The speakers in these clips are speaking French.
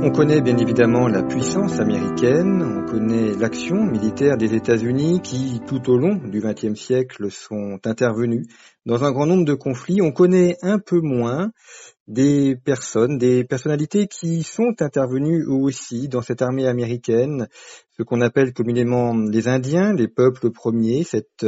On connaît bien évidemment la puissance américaine, on connaît l'action militaire des États-Unis qui, tout au long du XXe siècle, sont intervenus dans un grand nombre de conflits. On connaît un peu moins des personnes, des personnalités qui sont intervenues aussi dans cette armée américaine, ce qu'on appelle communément les Indiens, les peuples premiers, cette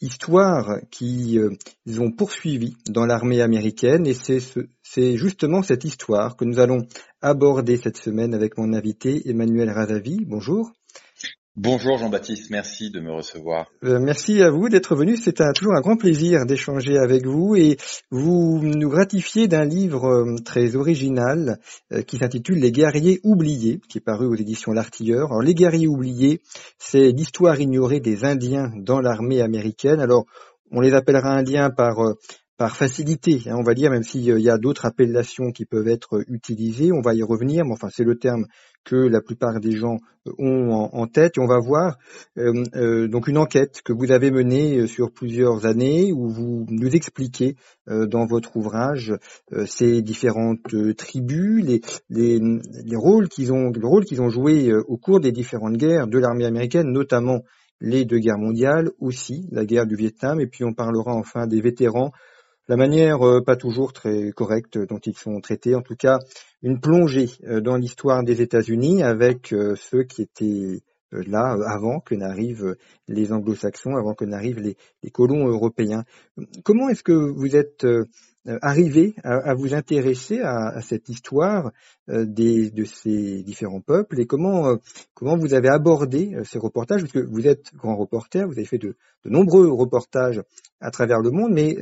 histoire qu'ils euh, ont poursuivie dans l'armée américaine. Et c'est justement cette histoire que nous allons aborder cette semaine avec mon invité Emmanuel Razavi. Bonjour. Bonjour Jean-Baptiste, merci de me recevoir. Euh, merci à vous d'être venu. C'est toujours un grand plaisir d'échanger avec vous et vous nous gratifiez d'un livre euh, très original euh, qui s'intitule Les guerriers oubliés, qui est paru aux éditions L'Artilleur. Alors les guerriers oubliés, c'est l'histoire ignorée des Indiens dans l'armée américaine. Alors on les appellera Indiens par par facilité, hein, on va dire, même s'il y a d'autres appellations qui peuvent être utilisées, on va y revenir, mais enfin c'est le terme que la plupart des gens ont en, tête. Et on va voir euh, euh, donc une enquête que vous avez menée euh, sur plusieurs années où vous nous expliquez dans votre ouvrage ces différentes tribus, les, les, les rôles qu'ils ont, le rôle qu'ils ont joué au cours des différentes guerres de l'armée américaine, notamment les deux guerres mondiales, aussi la guerre du Vietnam, et puis on parlera enfin des vétérans la manière pas toujours très correcte dont ils sont traités, en tout cas une plongée euh, dans l'histoire des États-Unis avec euh, ceux qui étaient euh, là avant que n'arrivent les anglo-saxons, avant que n'arrivent les, colons européens. Comment est-ce que vous êtes arrivé à, vous intéresser à, cette histoire des, de ces différents peuples et comment, comment vous avez abordé ces reportages? Parce que vous êtes grand reporter, vous avez fait de nombreux reportages à travers le monde, mais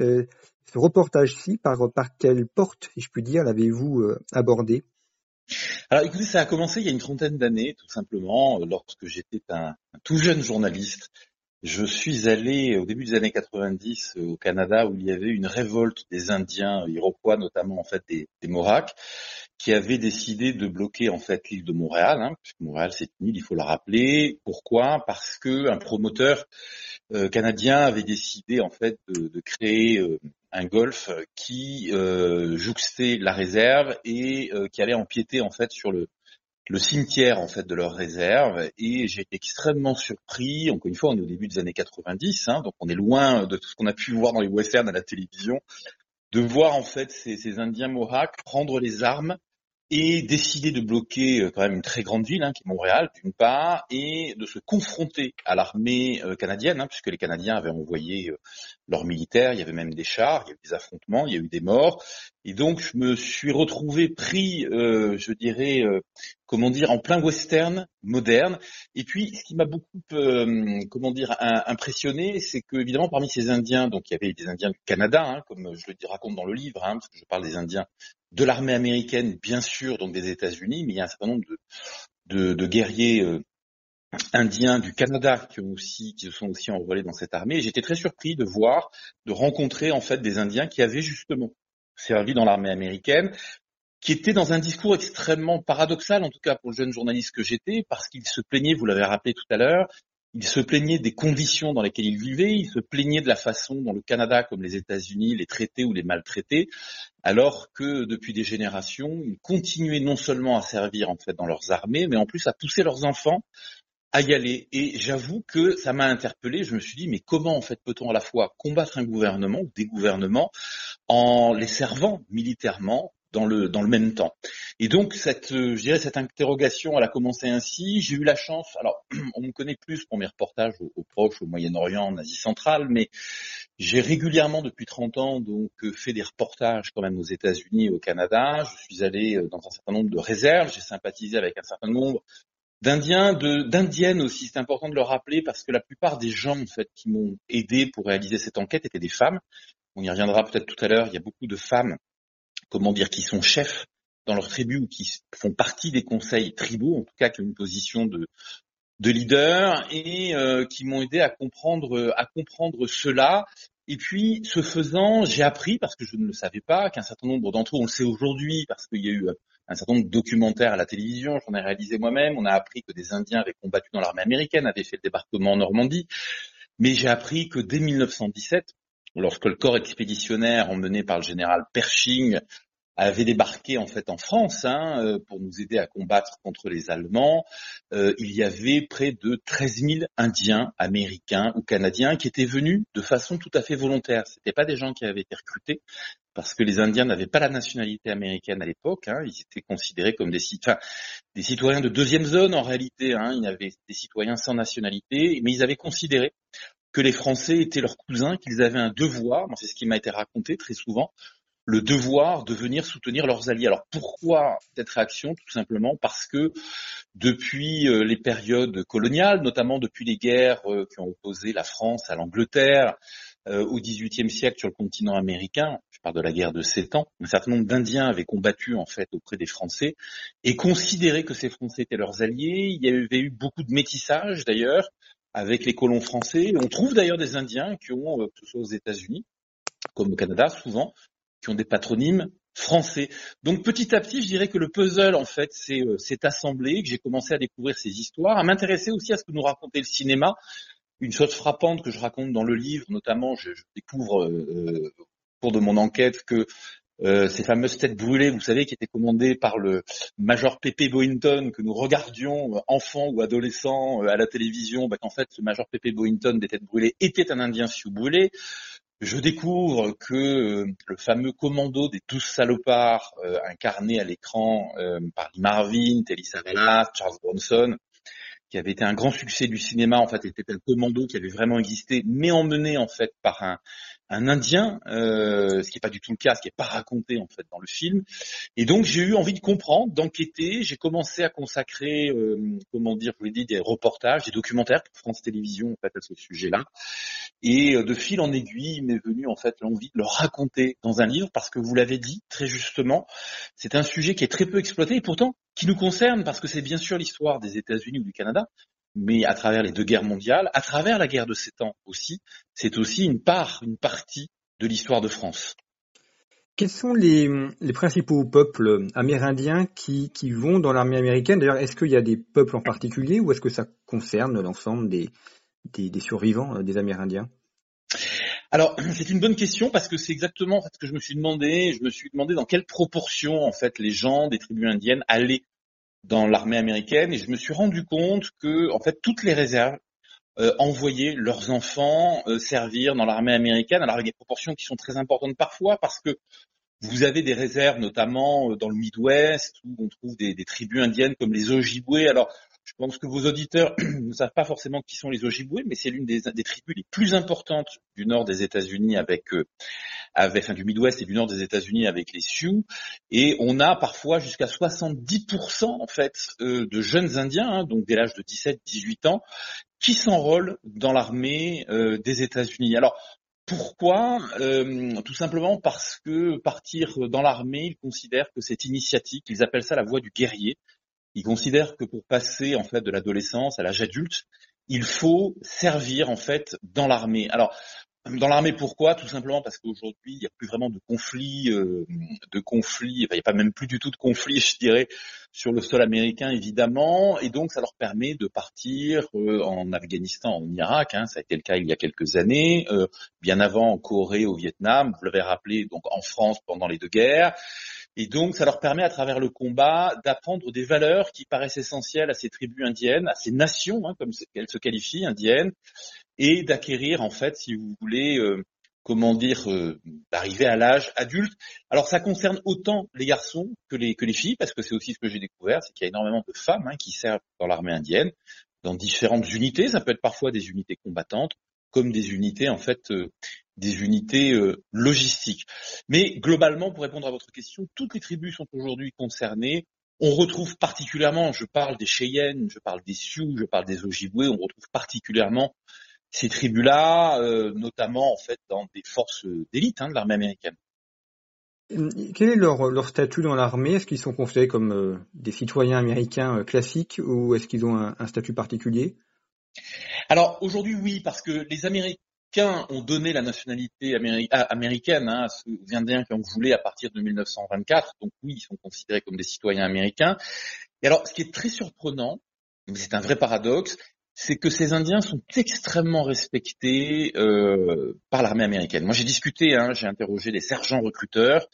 ce reportage-ci, par, par quelle porte, si je puis dire, l'avez-vous euh, abordé? Alors écoutez, ça a commencé il y a une trentaine d'années, tout simplement, lorsque j'étais un, tout jeune journaliste. Je suis allé au début des années 90 au Canada où il y avait une révolte des Indiens iroquois, notamment en fait des, des qui avaient décidé de bloquer en fait l'île de Montréal, hein, puisque Montréal c'est une île, il faut le rappeler. Pourquoi? Parce que un promoteur euh, canadien avait décidé en fait de, de créer euh, un golf qui euh, jouxtait la réserve et euh, qui allait empiéter en fait sur le, le cimetière en fait de leur réserve et j'ai été extrêmement surpris. Encore une fois, on est au début des années 90, hein, donc on est loin de tout ce qu'on a pu voir dans les westerns à la télévision, de voir en fait ces, ces Indiens Mohawks prendre les armes et décider de bloquer euh, quand même une très grande ville, hein, qui est Montréal, d'une part, et de se confronter à l'armée euh, canadienne, hein, puisque les Canadiens avaient envoyé euh, leurs militaires, il y avait même des chars, il y a eu des affrontements, il y a eu des morts, et donc je me suis retrouvé pris, je dirais, comment dire, en plein western moderne. Et puis, ce qui m'a beaucoup, comment dire, impressionné, c'est que évidemment parmi ces Indiens, donc il y avait des Indiens du Canada, hein, comme je le raconte dans le livre, parce que je parle des Indiens de l'armée américaine, bien sûr, donc des États-Unis, mais il y a un certain nombre de, guerriers euh, indiens du Canada qui aussi, qui se sont aussi enrôlés dans cette armée. J'étais très surpris de voir, de rencontrer en fait des Indiens qui avaient justement servi dans l'armée américaine, qui étaient dans un discours extrêmement paradoxal, en tout cas pour le jeune journaliste que j'étais, parce qu'ils se plaignaient, vous l'avez rappelé tout à l'heure, il se plaignait des conditions dans lesquelles il vivait, il se plaignait de la façon dont le Canada, comme les États-Unis, les traitait ou les maltraitait, alors que depuis des générations, ils continuaient non seulement à servir en fait dans leurs armées, mais en plus à pousser leurs enfants à y aller. Et j'avoue que ça m'a interpellé. Je me suis dit, mais comment en fait peut-on à la fois combattre un gouvernement ou des gouvernements en les servant militairement dans le dans le même temps. Et donc cette euh, je dirais cette interrogation elle a commencé ainsi. J'ai eu la chance alors on me connaît plus pour mes reportages au, au Proche, au Moyen-Orient, en Asie centrale, mais j'ai régulièrement depuis 30 ans donc euh, fait des reportages quand même aux États-Unis et au Canada. Je suis allé euh, dans un certain nombre de réserves, j'ai sympathisé avec un certain nombre d'Indiens, d'Indiennes aussi. C'est important de le rappeler parce que la plupart des gens en fait qui m'ont aidé pour réaliser cette enquête étaient des femmes. On y reviendra peut-être tout à l'heure. Il y a beaucoup de femmes comment dire, qui sont chefs dans leur tribu ou qui font partie des conseils tribaux, en tout cas qui ont une position de, de leader et euh, qui m'ont aidé à comprendre à comprendre cela. Et puis, ce faisant, j'ai appris parce que je ne le savais pas qu'un certain nombre d'entre eux, on le sait aujourd'hui parce qu'il y a eu un certain nombre de documentaires à la télévision, j'en ai réalisé moi-même. On a appris que des Indiens avaient combattu dans l'armée américaine, avaient fait le débarquement en Normandie. Mais j'ai appris que dès 1917, lorsque le corps expéditionnaire emmené par le général Pershing avait débarqué en fait en France hein, euh, pour nous aider à combattre contre les Allemands. Euh, il y avait près de 13 000 Indiens, Américains ou Canadiens qui étaient venus de façon tout à fait volontaire. C'était pas des gens qui avaient été recrutés parce que les Indiens n'avaient pas la nationalité américaine à l'époque. Hein. ils étaient considérés comme des, des citoyens de deuxième zone en réalité. Hein, ils avaient des citoyens sans nationalité, mais ils avaient considéré que les Français étaient leurs cousins, qu'ils avaient un devoir, c'est ce qui m'a été raconté très souvent, le devoir de venir soutenir leurs alliés. Alors pourquoi cette réaction? Tout simplement parce que depuis euh, les périodes coloniales, notamment depuis les guerres euh, qui ont opposé la France à l'Angleterre euh, au XVIIIe siècle sur le continent américain, je parle de la guerre de Sept ans, un certain nombre d'Indiens avaient combattu en fait auprès des Français et considéré que ces Français étaient leurs alliés. Il y avait eu beaucoup de métissage d'ailleurs avec les colons français. On trouve d'ailleurs des Indiens qui ont, que ce soit aux États-Unis, comme au Canada souvent, qui ont des patronymes français. Donc petit à petit, je dirais que le puzzle en fait s'est euh, assemblé, que j'ai commencé à découvrir ces histoires, à m'intéresser aussi à ce que nous racontait le cinéma. Une chose frappante que je raconte dans le livre, notamment, je, découvre euh, au cours de mon enquête que euh, ces fameuses têtes brûlées, vous savez, qui étaient commandées par le Major Pepe Boynton que nous regardions euh, enfants ou adolescents à la télévision, bah, qu'en fait, ce Major Pepe Boynton des têtes brûlées était un Indien Sioux brûlé. Je découvre que euh, le fameux commando des douze salopards euh, incarné à l'écran euh, par Lee Marvin, Telly Savalas, Charles Bronson, qui avait été un grand succès du cinéma, en fait, était un commando qui avait vraiment existé, mais emmené en fait par un, un Indien, euh, ce qui n'est pas du tout le cas, ce qui n'est pas raconté en fait dans le film. Et donc j'ai eu envie de comprendre, d'enquêter. J'ai commencé à consacrer, euh, comment dire, je vous l'ai dit, des reportages, des documentaires pour France Télévisions en fait à ce sujet-là. Et euh, de fil en aiguille, m'est venue en fait l'envie de le raconter dans un livre parce que vous l'avez dit très justement, c'est un sujet qui est très peu exploité et pourtant qui nous concerne parce que c'est bien sûr l'histoire des États-Unis ou du Canada, mais à travers les deux guerres mondiales, à travers la guerre de Sept Ans aussi, c'est aussi une part, une partie de l'histoire de France. Quels sont les, principaux peuples amérindiens qui, vont dans l'armée américaine? D'ailleurs, est-ce qu'il y a des peuples en particulier ou est-ce que ça concerne l'ensemble des, des, survivants euh, des Amérindiens? Alors, c'est une bonne question parce que c'est exactement ce que je me suis demandé. Je me suis demandé dans quelle proportion, en fait, les gens des tribus indiennes allaient dans l'armée américaine et je me suis rendu compte que en fait toutes les réserves euh, envoyaient leurs enfants euh, servir dans l'armée américaine. Alors avec des proportions qui sont très importantes parfois parce que vous avez des réserves notamment euh, dans le Midwest où on trouve des, des tribus indiennes comme les Ojibwe. Alors pense que vos auditeurs ne savent pas forcément qui sont les Ojibwe, mais c'est l'une des, tribus les plus importantes du nord des États-Unis avec, euh, avec enfin, du Midwest et du nord des États-Unis avec les Sioux. Et on a parfois jusqu'à 70% en fait euh, de jeunes Indiens, hein, donc dès l'âge de 17-18 ans, qui s'enrôlent dans l'armée euh, des États-Unis. Alors pourquoi? Tout simplement parce que partir dans l'armée, ils considèrent que c'est initiatique, ils appellent ça la voie du guerrier. Ils considèrent que pour passer en fait de l'adolescence à l'âge adulte, il faut servir en fait dans l'armée. Alors dans l'armée, pourquoi? Tout simplement parce qu'aujourd'hui, il n'y a plus vraiment de conflits, euh, de conflits. Enfin, il n'y a pas même plus du tout de conflits, je dirais, sur le sol américain, évidemment. Et donc, ça leur permet de partir euh, en Afghanistan, en Irak. Hein, ça a été le cas il y a quelques années, euh, bien avant en Corée, au Vietnam. Vous l'avez rappelé, donc en France pendant les deux guerres. Et donc, ça leur permet, à travers le combat, d'apprendre des valeurs qui paraissent essentielles à ces tribus indiennes, à ces nations, hein, comme elles se qualifient, indiennes, et d'acquérir, en fait, si vous voulez, euh, comment dire, euh, d'arriver à l'âge adulte. Alors, ça concerne autant les garçons que les, que les filles, parce que c'est aussi ce que j'ai découvert, c'est qu'il y a énormément de femmes hein, qui servent dans l'armée indienne, dans différentes unités. Ça peut être parfois des unités combattantes, comme des unités en fait euh, des unités euh, logistiques. Mais globalement, pour répondre à votre question, toutes les tribus sont aujourd'hui concernées. On retrouve particulièrement, je parle des Cheyennes, je parle des Sioux, je parle des Ojibwe, on retrouve particulièrement ces tribus-là, euh, notamment en fait dans des forces d'élite hein, de l'armée américaine. Quel est leur, leur statut dans l'armée? Est-ce qu'ils sont considérés comme euh, des citoyens américains euh, classiques ou est-ce qu'ils ont un, statut particulier? Alors aujourd'hui oui, parce que les Américains ont donné la nationalité ah, américaine hein, aux Indiens qui voulu à partir de 1924. Donc oui, ils sont considérés comme des citoyens américains. Et alors, ce qui est très surprenant, c'est un vrai paradoxe, c'est que ces Indiens sont extrêmement respectés euh, par l'armée américaine. Moi, j'ai discuté, hein, j'ai interrogé des sergents recruteurs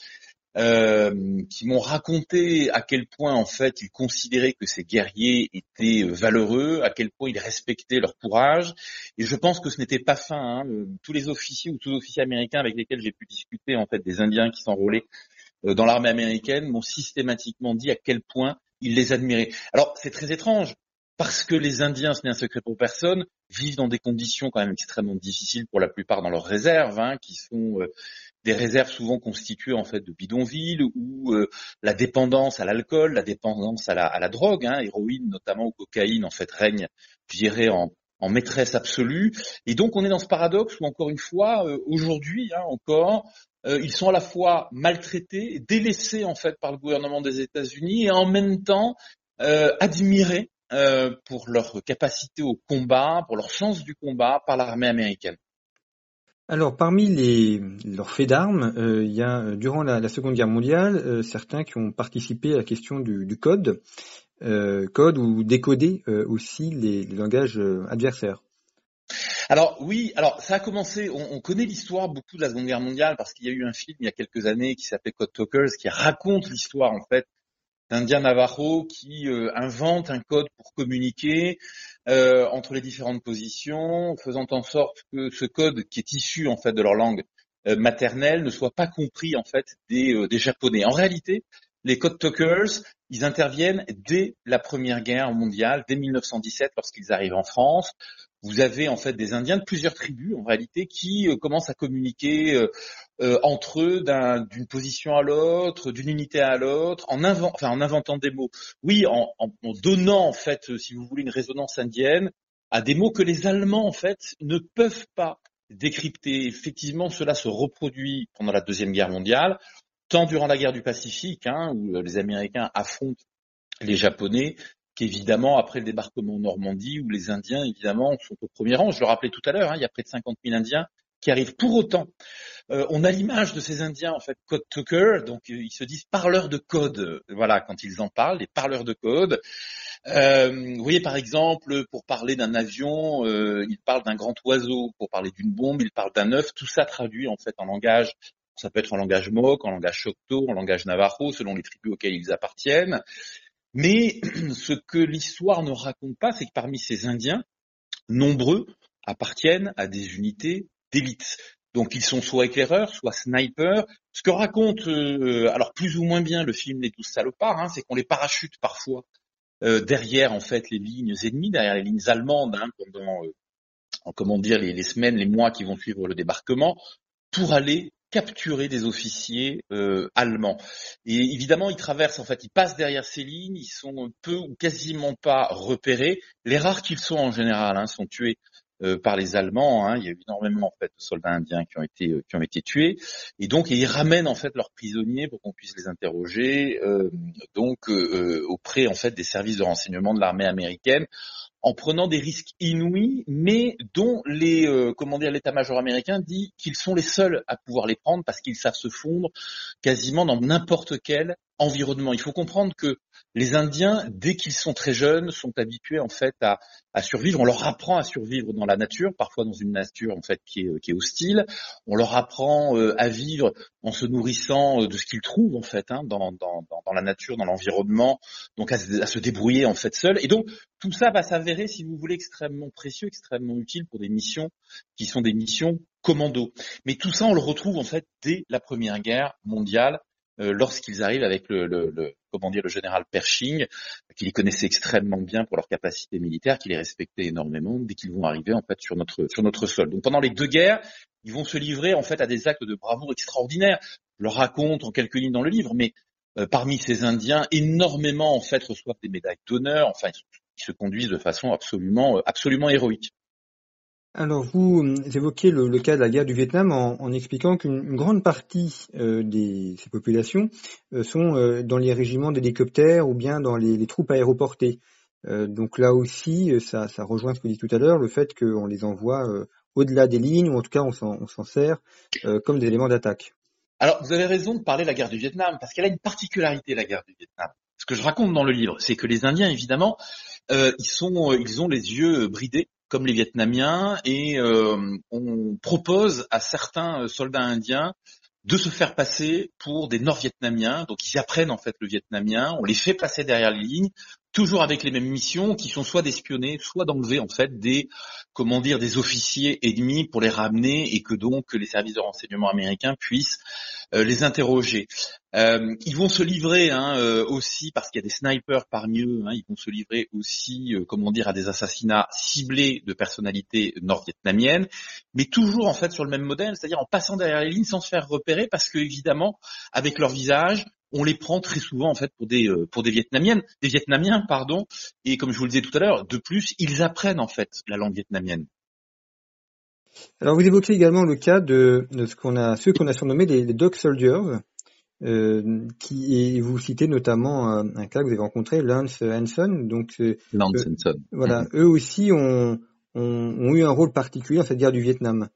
euh, qui m'ont raconté à quel point, en fait, ils considéraient que ces guerriers étaient euh, valeureux, à quel point ils respectaient leur courage. Et je pense que ce n'était pas fin. Hein. Tous les officiers ou tous les officiers américains avec lesquels j'ai pu discuter, en fait, des Indiens qui s'enrôlaient dans l'armée américaine, m'ont systématiquement dit à quel point ils les admiraient. Alors, c'est très étrange parce que les Indiens, ce n'est un secret pour personne, vivent dans des conditions quand même extrêmement difficiles pour la plupart dans leurs réserves, hein, qui sont euh, des réserves souvent constituées en fait de bidonvilles où euh, la dépendance à l'alcool, la dépendance à la, drogue, hein, héroïne notamment ou cocaïne en fait règne, je dirais en, maîtresse absolue. Et donc on est dans ce paradoxe où encore une fois, euh, aujourd'hui hein, encore, ils sont à la fois maltraités, délaissés en fait par le gouvernement des États-Unis et en même temps admirés euh, pour leur capacité au combat, pour leur sens du combat par l'armée américaine. Alors, parmi les, leurs faits d'armes, euh, il y a, euh, durant la, Seconde Guerre mondiale, certains qui ont participé à la question du, code, code ou décoder aussi les, langages adversaires. Alors oui, alors ça a commencé, on, on connaît l'histoire beaucoup de la Seconde Guerre mondiale parce qu'il y a eu un film il y a quelques années qui s'appelait Code Talkers qui raconte l'histoire en fait d'Indiens Navajo qui euh, invente un code pour communiquer euh, entre les différentes positions, faisant en sorte que ce code qui est issu en fait de leur langue euh, maternelle ne soit pas compris en fait des, des Japonais. En réalité, les code talkers, ils interviennent dès la Première Guerre mondiale, dès 1917, lorsqu'ils arrivent en France. Vous avez en fait des Indiens de plusieurs tribus, en réalité, qui commencent à communiquer euh, entre eux d'une position à l'autre, d'une unité à l'autre, en, inventant des mots. Oui, en, en, donnant en fait, si vous voulez, une résonance indienne à des mots que les Allemands en fait ne peuvent pas décrypter. Effectivement, cela se reproduit pendant la deuxième guerre mondiale, tant durant la guerre du Pacifique, hein, où les Américains affrontent les Japonais, qu'évidemment après le débarquement en Normandie, où les Indiens évidemment sont au premier rang. Je le rappelais tout à l'heure, hein, il y a près de 50 000 Indiens qui arrivent pour autant euh, on a l'image de ces Indiens en fait code talker, donc euh, ils se disent parleurs de code. Euh, voilà, quand ils en parlent, les parleurs de code. vous voyez par exemple, pour parler d'un avion, ils parlent d'un grand oiseau. Pour parler d'une bombe, ils parlent d'un œuf. Tout ça traduit en fait en langage. Ça peut être en langage Moc, en langage Choctaw, en langage Navajo, selon les tribus auxquelles ils appartiennent. Mais ce que l'histoire ne raconte pas, c'est que parmi ces Indiens, nombreux appartiennent à des unités d'élite. Donc ils sont soit éclaireurs, soit snipers. Ce que raconte, euh, alors plus ou moins bien le film Les Douze Salopards, hein, c'est qu'on les parachute parfois euh, derrière en fait les lignes ennemies, derrière les lignes allemandes hein, pendant, euh, comment dire, les, semaines, les mois qui vont suivre le débarquement, pour aller capturer des officiers allemands. Et évidemment, ils traversent, en fait, ils passent derrière ces lignes, ils sont peu ou quasiment pas repérés. Les rares qu'ils sont en général hein, sont tués euh, par les Allemands. Hein. Il y a eu énormément en fait de soldats indiens qui ont été euh, qui ont été tués, et donc ils ramènent en fait leurs prisonniers pour qu'on puisse les interroger, euh, donc auprès en fait des services de renseignement de l'armée américaine en prenant des risques inouïs, mais dont les comment dire l'état-major américain dit qu'ils sont les seuls à pouvoir les prendre parce qu'ils savent se fondre quasiment dans n'importe quel environnement. Il faut comprendre que les Indiens, dès qu'ils sont très jeunes, sont habitués en fait à, survivre. On leur apprend à survivre dans la nature, parfois dans une nature en fait qui est, hostile. On leur apprend euh, à vivre en se nourrissant euh, de ce qu'ils trouvent en fait hein, dans, la nature, dans l'environnement, donc à, se débrouiller en fait seuls. Et donc tout ça va s'avérer, si vous voulez, extrêmement précieux, extrêmement utile pour des missions qui sont des missions commando. Mais tout ça, on le retrouve en fait dès la Première Guerre mondiale euh, lorsqu'ils arrivent avec le, le, le, comment dire le général Pershing, qui les connaissait extrêmement bien pour leur capacité militaire, qui les respectait énormément dès qu'ils vont arriver en fait sur notre sur notre sol. Donc pendant les deux guerres, ils vont se livrer en fait à des actes de bravoure extraordinaires. Je le raconte en quelques lignes dans le livre, mais euh, parmi ces Indiens, énormément en fait reçoivent des médailles d'honneur. Enfin, ils se conduisent de façon absolument absolument héroïque. Alors vous évoquez le, cas de la guerre du Vietnam en, expliquant qu'une grande partie euh, des ces populations euh, sont euh, dans les régiments d'hélicoptères ou bien dans les, troupes aéroportées. donc là aussi, ça, rejoint ce que dit tout à l'heure, le fait qu'on les envoie au-delà des lignes, ou en tout cas on s'en sert comme des éléments d'attaque. Alors vous avez raison de parler de la guerre du Vietnam, parce qu'elle a une particularité, la guerre du Vietnam. Ce que je raconte dans le livre, c'est que les Indiens, évidemment, ils, sont, ils ont les yeux bridés comme les Vietnamiens, et euh, on propose à certains euh, soldats indiens de se faire passer pour des Nord-Vietnamiens. Donc ils apprennent en fait le vietnamien, on les fait passer derrière les lignes, toujours avec les mêmes missions qui sont soit d'espionner, soit d'enlever en fait des comment dire des officiers ennemis pour les ramener et que donc les services de renseignement américains puissent euh, les interroger. Euh, ils vont se livrer hein, euh, aussi parce qu'il y a des snipers parmi eux. Hein, ils vont se livrer aussi, comment dire, à des assassinats ciblés de personnalités nord-vietnamiennes, mais toujours en fait sur le même modèle, c'est-à-dire en passant derrière les lignes sans se faire repérer parce que évidemment avec leur visage on les prend très souvent en fait pour des euh, pour des Vietnamiennes, des Vietnamiens pardon. Et comme je vous le disais tout à l'heure, de plus, ils apprennent en fait la langue vietnamienne. Alors vous évoquez également le cas de, ce qu'on a ceux qu'on a surnommés les, Dog Soldiers. Euh, qui et vous citez notamment euh, un cas que vous avez rencontré, Lance Hanson. Donc Lance Hanson. Voilà, mm-hmm. eux aussi ont, ont, eu un rôle particulier dans cette guerre du Vietnam.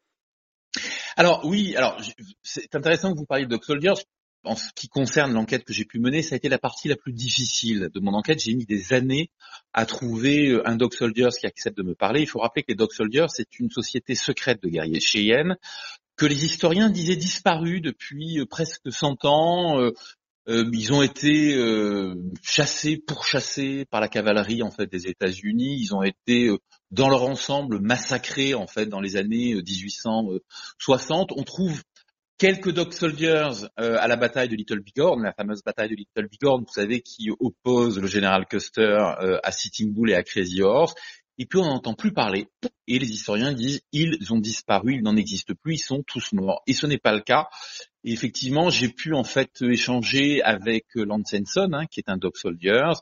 Alors oui, alors c'est intéressant que vous parliez de Dog Soldiers en ce qui concerne l'enquête que j'ai pu mener, ça a été la partie la plus difficile de mon enquête. J'ai mis des années à trouver euh, un Dog Soldiers qui accepte de me parler. Il faut rappeler que les Dog Soldiers, c'est une société secrète de guerriers Cheyenne que les historiens disaient disparu depuis euh, presque 100 ans. Euh, ils ont été chassés, pourchassés par la cavalerie en fait des États-Unis. Ils ont été dans leur ensemble massacrés en fait dans les années 1860. On trouve quelques Dog Soldiers euh, à la bataille de Little Bighorn, la fameuse bataille de Little Bighorn, vous savez, qui oppose le général Custer euh, à Sitting Bull et à Crazy Horse. Et puis on n'entend plus parler. Et les historiens disent ils ont disparu, ils n'en existent plus, ils sont tous morts. Et ce n'est pas le cas. Et effectivement, j'ai pu en fait échanger avec Lance Henson, hein, qui est un Dog Soldiers,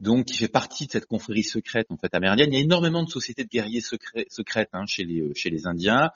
donc qui fait partie de cette confrérie secrète en fait amérindienne. Il y a énormément de sociétés de guerriers secrètes hein, chez les euh, chez les Indiens.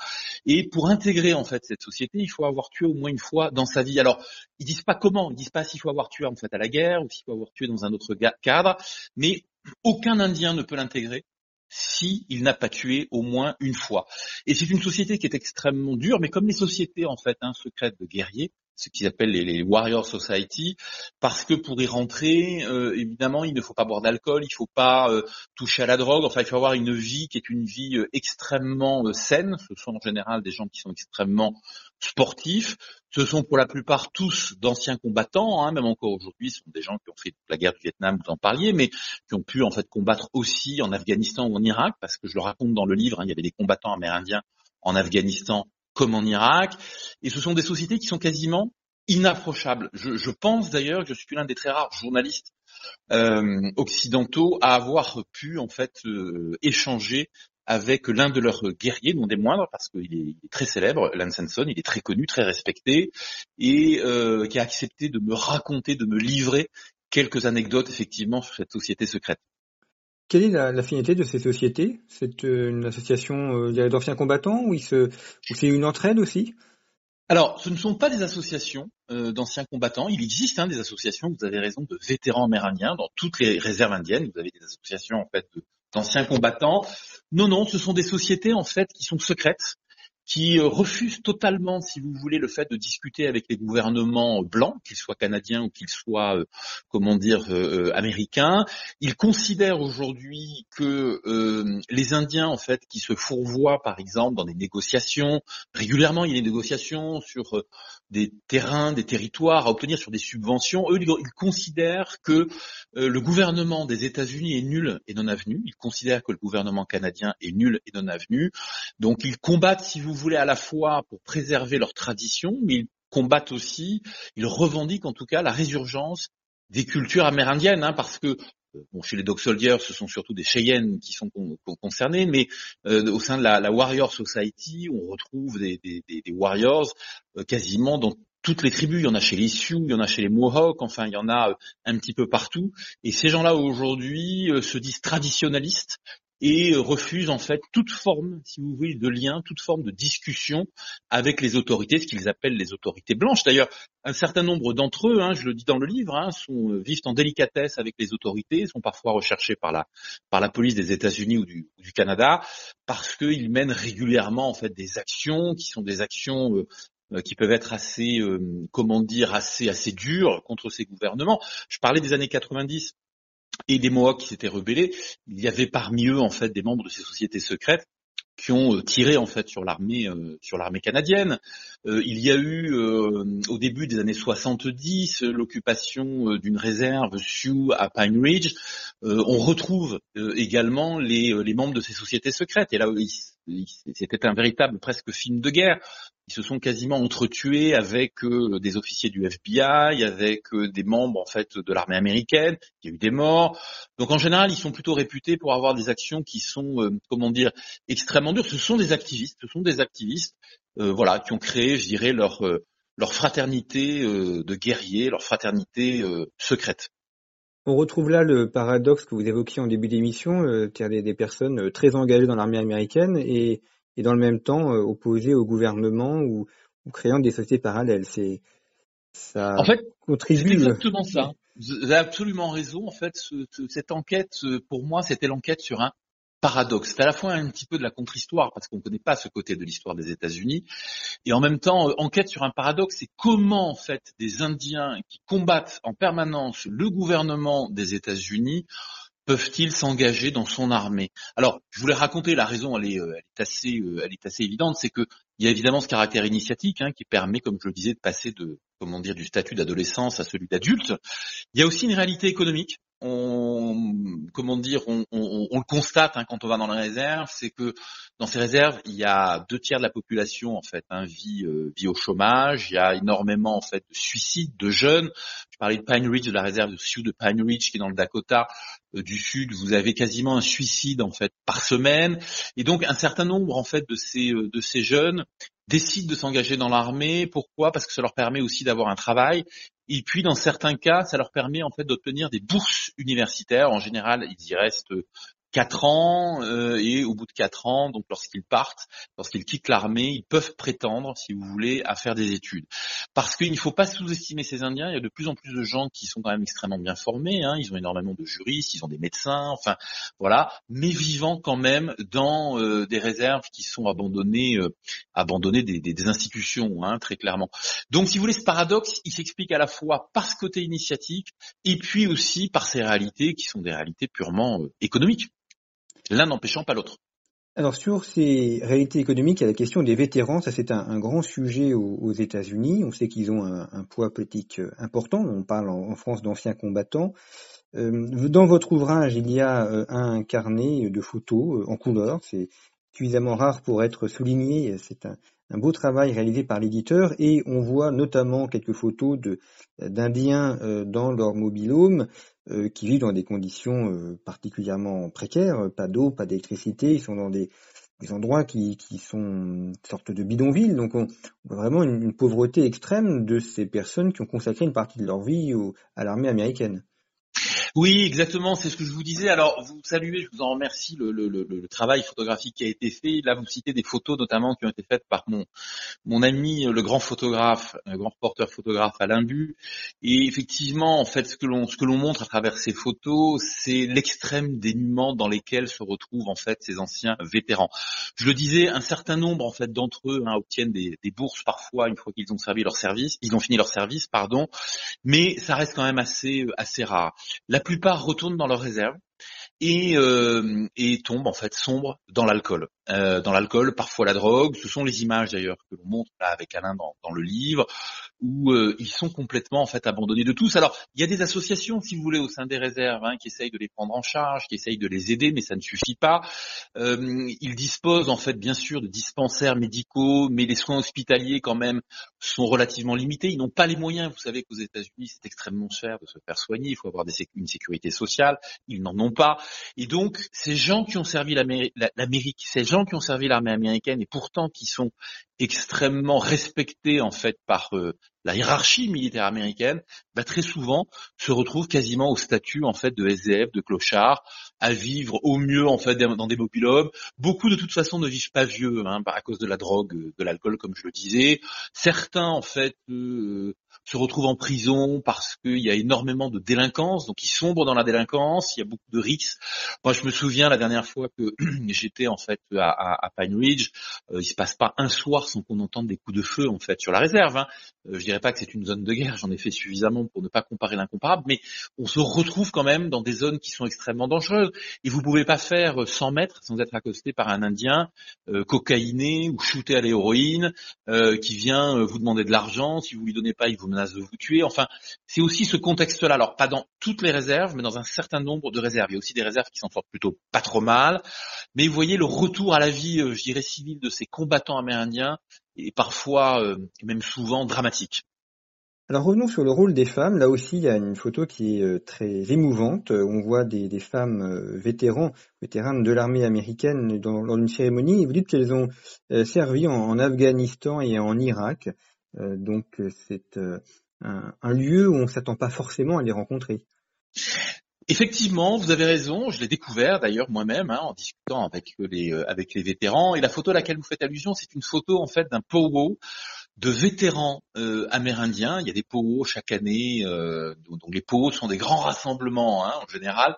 Et pour intégrer en fait cette société, il faut avoir tué au moins une fois dans sa vie. Alors ils disent pas comment, ils disent pas s'il faut avoir tué en fait à la guerre ou s'il faut avoir tué dans un autre cadre, mais aucun Indien ne peut l'intégrer s'il n'a pas tué au moins une fois. Et c'est une société qui est extrêmement dure, mais comme les sociétés en fait hein, secrètes de guerriers, ce qu'ils appellent les, Warrior Society, parce que pour y rentrer, euh, évidemment, il ne faut pas boire d'alcool, il ne faut pas euh, toucher à la drogue, enfin, il faut avoir une vie qui est une vie euh, extrêmement saine. Ce sont en général des gens qui sont extrêmement sportifs. Ce sont pour la plupart tous d'anciens combattants, hein, même encore aujourd'hui, ce sont des gens qui ont fait la guerre du Vietnam, vous en parliez, mais qui ont pu en fait combattre aussi en Afghanistan ou en Irak, parce que je le raconte dans le livre, hein, il y avait des combattants amérindiens en Afghanistan comme en Irak. Et ce sont des sociétés qui sont quasiment inapprochables. Je, pense d'ailleurs que je suis l'un des très rares journalistes euh, occidentaux à avoir pu en fait euh, échanger avec l'un de leurs guerriers, non des moindres, parce qu'il est, très célèbre, Lance Hanson, il est très connu, très respecté, et euh, qui a accepté de me raconter, de me livrer quelques anecdotes effectivement sur cette société secrète. Quelle est la, de ces sociétés C'est euh, une association euh, d'anciens combattants ou, c'est une entraide aussi? Alors, ce ne sont pas des associations euh, d'anciens combattants. Il existe hein, des associations, vous avez raison, de vétérans amérindiens dans toutes les réserves indiennes. Vous avez des associations en fait d'anciens combattants. Non, non, ce sont des sociétés en fait qui sont secrètes, qui euh, refuse totalement, si vous voulez, le fait de discuter avec les gouvernements blancs, qu'ils soient canadiens ou qu'ils soient, euh, comment dire, euh, américains. Ils considèrent aujourd'hui que les Indiens, en fait, qui se fourvoient, par exemple, dans des négociations, régulièrement, il y a des négociations sur des terrains, des territoires à obtenir sur des subventions. Eux, ils considèrent que le gouvernement des États-Unis est nul et non avenu. Ils considèrent que le gouvernement canadien est nul et non avenu. Donc, ils combattent, si vous voulez, à la fois pour préserver leur tradition, mais ils combattent aussi, ils revendiquent en tout cas la résurgence des cultures amérindiennes, hein, parce que euh, Bon, chez les Dog Soldiers, ce sont surtout des Cheyennes qui sont concernés, mais euh, au sein de la, Warrior Society, on retrouve des, Warriors euh, quasiment dans toutes les tribus. Il y en a chez les Sioux, il y en a chez les Mohawks, enfin, il y en a un petit peu partout. Et ces gens-là, aujourd'hui, se disent traditionnalistes et refusent en fait toute forme, si vous voulez, de lien, toute forme de discussion avec les autorités, ce qu'ils appellent les autorités blanches. D'ailleurs, un certain nombre d'entre eux, hein, je le dis dans le livre, hein, euh, vivent en délicatesse avec les autorités, sont parfois recherchés par la, par la police des États-Unis ou du, Canada, parce qu'ils mènent régulièrement en fait des actions qui sont des actions euh, euh, qui peuvent être assez, comment dire, assez, assez dures contre ces gouvernements. Je parlais des années 90 et des Mohawks qui s'étaient rebellés. Il y avait parmi eux en fait des membres de ces sociétés secrètes qui ont euh, tiré en fait sur l'armée euh, sur l'armée canadienne. Euh, il y a eu au début des années 70 l'occupation d'une réserve Sioux à Pine Ridge. on retrouve également les, les membres de ces sociétés secrètes. Et là, c'était un véritable presque film de guerre. Ils se sont quasiment entretués avec euh, des officiers du FBI, avec euh, des membres en fait de l'armée américaine. Il y a eu des morts. Donc en général, ils sont plutôt réputés pour avoir des actions qui sont, euh, comment dire, extrêmement dures. Ce sont des activistes. Ce sont des activistes, voilà, qui ont créé, je dirais, leur leur fraternité de guerriers, leur fraternité secrète. On retrouve là le paradoxe que vous évoquiez en début d'émission, euh, des, des, personnes très engagées dans l'armée américaine et, et, dans le même temps opposées au gouvernement ou, ou, créant des sociétés parallèles. C'est ça en fait, contribue. C'est exactement ça. Vous avez absolument raison. En fait, ce, cette enquête, pour moi, c'était l'enquête sur un paradoxe. C'est à la fois un petit peu de la contre-histoire parce qu'on ne connaît pas ce côté de l'histoire des États-Unis, et en même temps euh, enquête sur un paradoxe, c'est comment en fait des Indiens qui combattent en permanence le gouvernement des États-Unis peuvent-ils s'engager dans son armée? Alors, je voulais raconter la raison, elle est, euh, assez, euh, elle est assez évidente, c'est que il y a évidemment ce caractère initiatique hein, qui permet, comme je le disais, de passer de, comment dire, du statut d'adolescence à celui d'adulte. Il y a aussi une réalité économique on, comment dire, on, le constate hein, quand on va dans les réserves, c'est que dans ces réserves, il y a deux tiers de la population en fait hein, vit, euh, vit au chômage. Il y a énormément en fait de suicides de jeunes. Je parlais de Pine Ridge, de la réserve de Sioux de Pine Ridge qui est dans le Dakota euh, du Sud. Vous avez quasiment un suicide en fait par semaine, et donc un certain nombre en fait de ces euh, de ces jeunes décident de s'engager dans l'armée. Pourquoi? Parce que ça leur permet aussi d'avoir un travail et puis, dans certains cas, ça leur permet en fait d'obtenir des bourses universitaires. En général, ils y restent quatre ans euh, et au bout de quatre ans, donc lorsqu'ils partent, lorsqu'ils quittent l'armée, ils peuvent prétendre, si vous voulez, à faire des études. Parce qu'il ne faut pas sous-estimer ces Indiens. Il y a de plus en plus de gens qui sont quand même extrêmement bien formés. Hein. Ils ont énormément de juristes, ils ont des médecins, enfin voilà, mais vivant quand même dans euh, des réserves qui sont abandonnées, euh, abandonnées des, des, institutions, hein, très clairement. Donc, si vous voulez, ce paradoxe, il s'explique à la fois par ce côté initiatique et puis aussi par ces réalités qui sont des réalités purement économiques l'un n'empêchant pas l'autre. Alors sur ces réalités économiques, il y a la question des vétérans. Ça c'est un, grand sujet aux, États-Unis. On sait qu'ils ont un, poids politique euh, important. On parle en, France d'anciens combattants. Euh, dans votre ouvrage, il y a euh, un carnet de photos en couleur. C'est suffisamment rare pour être souligné. C'est un, beau travail réalisé par l'éditeur et on voit notamment quelques photos d'Indiens dans leur mobilhome qui vivent dans des conditions euh, particulièrement précaires, pas d'eau, pas d'électricité, ils sont dans des, endroits qui, sont une sorte de bidonville. Donc on, voit vraiment une, pauvreté extrême de ces personnes qui ont consacré une partie de leur vie à l'armée américaine. Oui, exactement, c'est ce que je vous disais. Alors, vous saluez, je vous en remercie, le, le, le, travail photographique qui a été fait. Là, vous citez des photos notamment qui ont été faites par mon, mon ami, le grand photographe, le grand reporter photographe Alain Bu. Et effectivement, en fait, ce que l'on ce que l'on montre à travers ces photos, c'est l'extrême dénuement dans lesquels se retrouvent en fait ces anciens vétérans. Je le disais, un certain nombre en fait d'entre eux hein, obtiennent des, bourses parfois une fois qu'ils ont servi leur service, ils ont fini leur service, pardon, mais ça reste quand même assez assez rare. La plupart retournent dans leurs réserves et, euh, et tombent en fait sombres dans l'alcool. Euh, dans l'alcool, parfois la drogue. Ce sont les images d'ailleurs que l'on montre là avec Alain dans, le livre où euh, ils sont complètement en fait abandonnés de tous. Alors il y a des associations, si vous voulez, au sein des réserves, hein, qui essayent de les prendre en charge, qui essayent de les aider, mais ça ne suffit pas. Euh, ils disposent en fait bien sûr de dispensaires médicaux, mais les soins hospitaliers quand même sont relativement limités. Ils n'ont pas les moyens. Vous savez qu'aux États-Unis c'est extrêmement cher de se faire soigner. Il faut avoir une sécurité sociale. Ils n'en ont pas. Et donc ces gens qui ont servi l'Amérique, ces gens qui ont servi l'armée américaine et pourtant qui sont extrêmement respectés en fait par euh, la hiérarchie militaire américaine, bah, très souvent se retrouvent quasiment au statut en fait de SDF, de clochard, à vivre au mieux en fait dans des mobilhommes. Beaucoup de toute façon ne vivent pas vieux hein, à cause de la drogue, de l'alcool comme je le disais. Certains en fait euh, se retrouvent en prison parce qu'il y a énormément de délinquance, donc ils sombrent dans la délinquance, il y a beaucoup de risques. Moi, je me souviens la dernière fois que j'étais en fait à, à, Pine Ridge, euh, il se passe pas un soir sans qu'on entende des coups de feu en fait sur la réserve. Hein. Euh, je dirais pas que c'est une zone de guerre, j'en ai fait suffisamment pour ne pas comparer l'incomparable, mais on se retrouve quand même dans des zones qui sont extrêmement dangereuses. Et vous pouvez pas faire 100 mètres sans être accosté par un Indien euh, cocaïné ou shooté à l'héroïne, euh, qui vient euh, vous demander de l'argent. Si vous lui donnez pas, il vous menace de vous tuer. Enfin, c'est aussi ce contexte-là. Alors pas dans toutes les réserves, mais dans un certain nombre de réserves. Il y a aussi des réserves qui s'en sortent plutôt pas trop mal. Mais vous voyez le retour à la vie, je dirais civile, de ces combattants amérindiens est parfois, même souvent, dramatique. Alors revenons sur le rôle des femmes. Là aussi, il y a une photo qui est euh, très émouvante. On voit des, femmes euh, vétérans, vétéranes de l'armée américaine dans, lors d'une cérémonie. Et vous dites qu'elles ont euh, servi en, Afghanistan et en Irak. donc c'est un, lieu où on ne s'attend pas forcément à les rencontrer. Effectivement, vous avez raison. Je l'ai découvert d'ailleurs moi-même hein, en discutant avec les avec les vétérans. Et la photo à laquelle vous faites allusion, c'est une photo en fait d'un powwow de vétérans euh, amérindiens. Il y a des POO chaque année, euh, donc les POO sont des grands rassemblements hein, en général,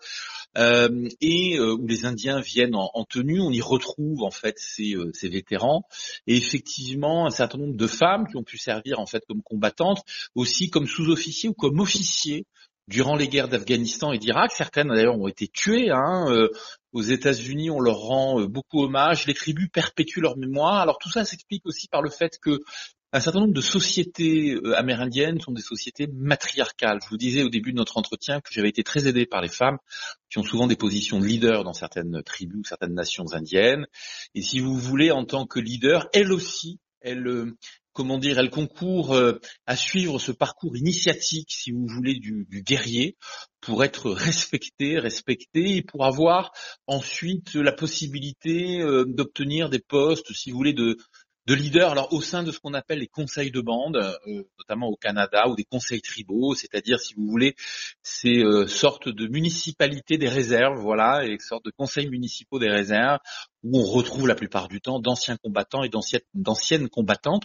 euh, et où les Indiens viennent en, tenue. On y retrouve en fait ces, ces, vétérans et effectivement un certain nombre de femmes qui ont pu servir en fait comme combattantes, aussi comme sous-officiers ou comme officiers durant les guerres d'Afghanistan et d'Irak. Certaines d'ailleurs ont été tuées. Hein, aux États-Unis, on leur rend beaucoup hommage. Les tribus perpétuent leur mémoire. Alors tout ça s'explique aussi par le fait que un certain nombre de sociétés euh, amérindiennes sont des sociétés matriarcales. Je vous disais au début de notre entretien que j'avais été très aidé par les femmes qui ont souvent des positions de leader dans certaines tribus ou certaines nations indiennes. Et si vous voulez, en tant que leader, elles aussi, elles, euh, comment dire, elles concourent euh, à suivre ce parcours initiatique, si vous voulez, du, guerrier pour être respectées, respectées et pour avoir ensuite la possibilité d'obtenir des postes, si vous voulez, de, de leaders alors au sein de ce qu'on appelle les conseils de bande, euh, notamment au Canada, ou des conseils tribaux, c'est-à-dire si vous voulez ces euh, sortes de municipalités des réserves, voilà, et sortes de conseils municipaux des réserves où on retrouve la plupart du temps d'anciens combattants et d'anciennes combattantes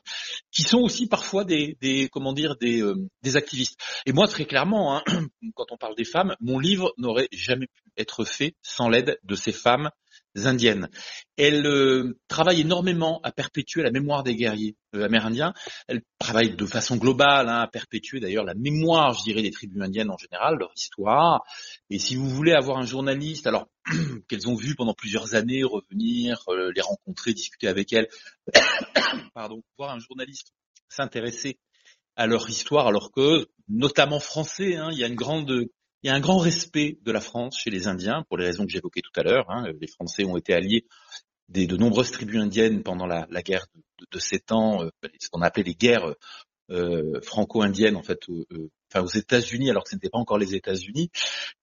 qui sont aussi parfois des, comment dire des, euh, des activistes. Et moi très clairement, hein, quand on parle des femmes, mon livre n'aurait jamais pu être fait sans l'aide de ces femmes indiennes. Elle euh, travaille énormément à perpétuer la mémoire des guerriers euh, amérindiens. Elle travaille de façon globale hein, à perpétuer d'ailleurs la mémoire, je dirais, des tribus indiennes en général, leur histoire. Et si vous voulez avoir un journaliste, alors qu'elles ont vu pendant plusieurs années revenir, euh, les rencontrer, discuter avec elles, pardon, voir un journaliste s'intéresser à leur histoire, à cause, notamment français. Hein, il y a une grande il y a un grand respect de la France chez les Indiens, pour les raisons que j'évoquais tout à l'heure. Hein. Les Français ont été alliés des, de nombreuses tribus indiennes pendant la, guerre de, sept ans, euh, ce qu'on appelait les guerres euh, franco-indiennes, en fait, euh, aux États-Unis, alors que ce n'était pas encore les États-Unis,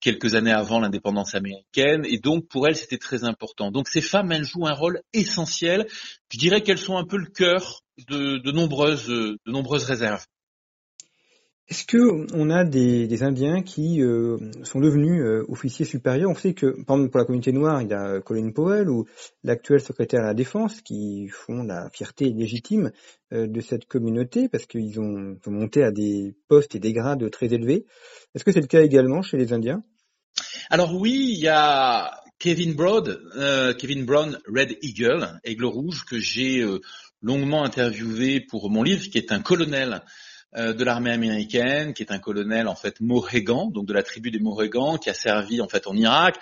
quelques années avant l'indépendance américaine. Et donc, pour elles, c'était très important. Donc, ces femmes, elles jouent un rôle essentiel. Je dirais qu'elles sont un peu le cœur de nombreuses réserves. Est-ce que on a des, Indiens qui euh, sont devenus euh, officiers supérieurs? On sait que, par exemple, pour la communauté noire, il y a Colin Powell ou l'actuel secrétaire à la défense qui font la fierté légitime euh, de cette communauté parce qu'ils ont, ont, monté à des postes et des grades très élevés. Est-ce que c'est le cas également chez les Indiens? Alors oui, il y a Kevin Broad, Kevin Brown, Red Eagle, Aigle Rouge, que j'ai longuement interviewé pour mon livre, qui est un colonel euh, de l'armée américaine, qui est un colonel en fait Mohégan, donc de la tribu des Mohegans, qui a servi en fait en Irak,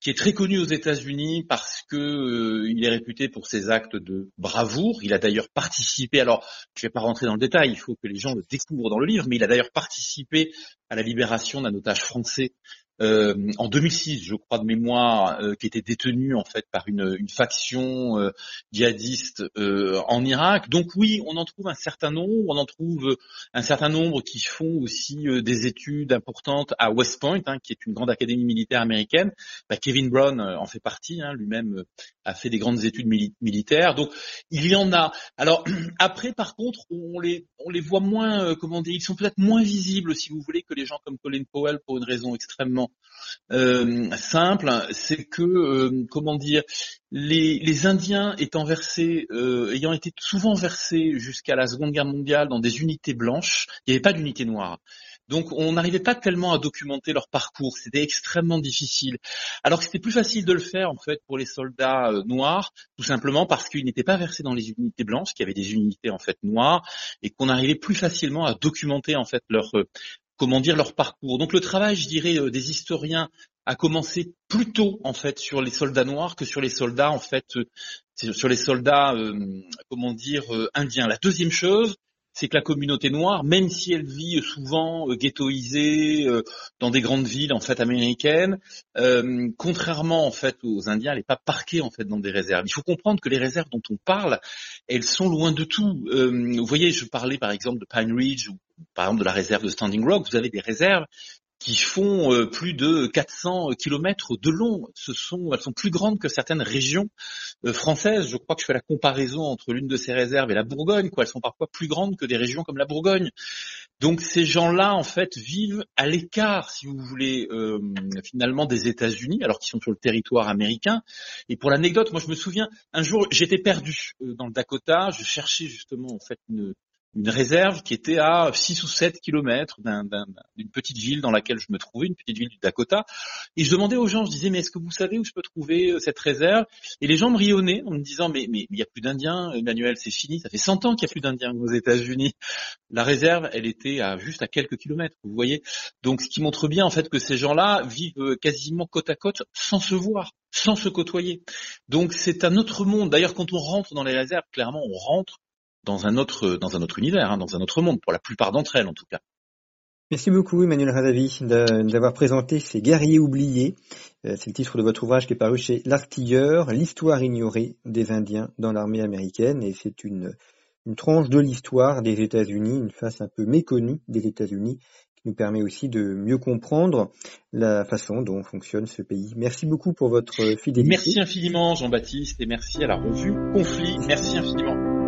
qui est très connu aux États-Unis parce que euh, il est réputé pour ses actes de bravoure. Il a d'ailleurs participé. Alors, je ne vais pas rentrer dans le détail. Il faut que les gens le découvrent dans le livre, mais il a d'ailleurs participé à la libération d'un otage français euh, en 2006, je crois de mémoire, euh, qui était détenu en fait par une, une faction euh, djihadiste en Irak. Donc oui, on en trouve un certain nombre, on en trouve un certain nombre qui font aussi des études importantes à West Point, hein, qui est une grande académie militaire américaine. Bah, Kevin Brown en fait partie, hein, lui-même a fait des grandes études militaires. Donc il y en a. Alors après, par contre, on les on les voit moins, comment dire, ils sont peut-être moins visibles, si vous voulez, que les gens comme Colin Powell pour une raison extrêmement euh, simple, c'est que euh, comment dire, les, Indiens étant versés, euh, ayant été souvent versés jusqu'à la Seconde Guerre mondiale dans des unités blanches, il n'y avait pas d'unité noire. Donc on n'arrivait pas tellement à documenter leur parcours, c'était extrêmement difficile. Alors que c'était plus facile de le faire en fait pour les soldats noirs, tout simplement parce qu'ils n'étaient pas versés dans les unités blanches, qu'il y avait des unités en fait noires, et qu'on arrivait plus facilement à documenter en fait leur comment dire leur parcours. Donc le travail, je dirais, euh, des historiens a commencé plus tôt en fait sur les soldats noirs que sur les soldats en fait euh, sur les soldats euh, comment dire indiens. La deuxième chose, c'est que la communauté noire, même si elle vit souvent ghettoisée dans des grandes villes en fait américaines, contrairement en fait aux Indiens, elle n'est pas parquée en fait dans des réserves. Il faut comprendre que les réserves dont on parle, elles sont loin de tout. vous voyez, je parlais par exemple de Pine Ridge ou par exemple de la réserve de Standing Rock, vous avez des réserves qui font euh, plus de 400 kilomètres de long. Ce sont, elles sont plus grandes que certaines régions euh, françaises. Je crois que je fais la comparaison entre l'une de ces réserves et la Bourgogne. Quoi. Elles sont parfois plus grandes que des régions comme la Bourgogne. Donc ces gens-là, en fait, vivent à l'écart, si vous voulez, euh, finalement des États-Unis, alors qu'ils sont sur le territoire américain. Et pour l'anecdote, moi je me souviens, un jour j'étais perdu dans le Dakota. Je cherchais justement en fait une, une réserve qui était à 6 ou 7 kilomètres d'une petite ville dans laquelle je me trouvais, une petite ville du Dakota. Et je demandais aux gens, je disais, mais est-ce que vous savez où je peux trouver euh, cette réserve? Et les gens me rionnaient en me disant, mais il n'y a plus d'Indiens, Emmanuel, c'est fini, ça fait 100 ans qu'il n'y a plus d'Indiens aux États-Unis. La réserve, elle était à juste à quelques kilomètres, vous voyez. Donc ce qui montre bien en fait que ces gens-là vivent euh, quasiment côte à côte sans se voir sans se côtoyer. Donc c'est un autre monde. D'ailleurs, quand on rentre dans les réserves, clairement, on rentre dans un autre, dans un autre univers, hein, dans un autre monde, pour la plupart d'entre elles en tout cas. Merci beaucoup Emmanuel Radavi d'avoir présenté ces guerriers oubliés. Euh, c'est le titre de votre ouvrage qui est paru chez L'Artilleur, l'histoire ignorée des Indiens dans l'armée américaine. Et c'est une, une tranche de l'histoire des États-Unis, une face un peu méconnue des États-Unis, qui nous permet aussi de mieux comprendre la façon dont fonctionne ce pays. Merci beaucoup pour votre fidélité. Merci infiniment Jean-Baptiste et merci à la revue Conflit. Merci infiniment.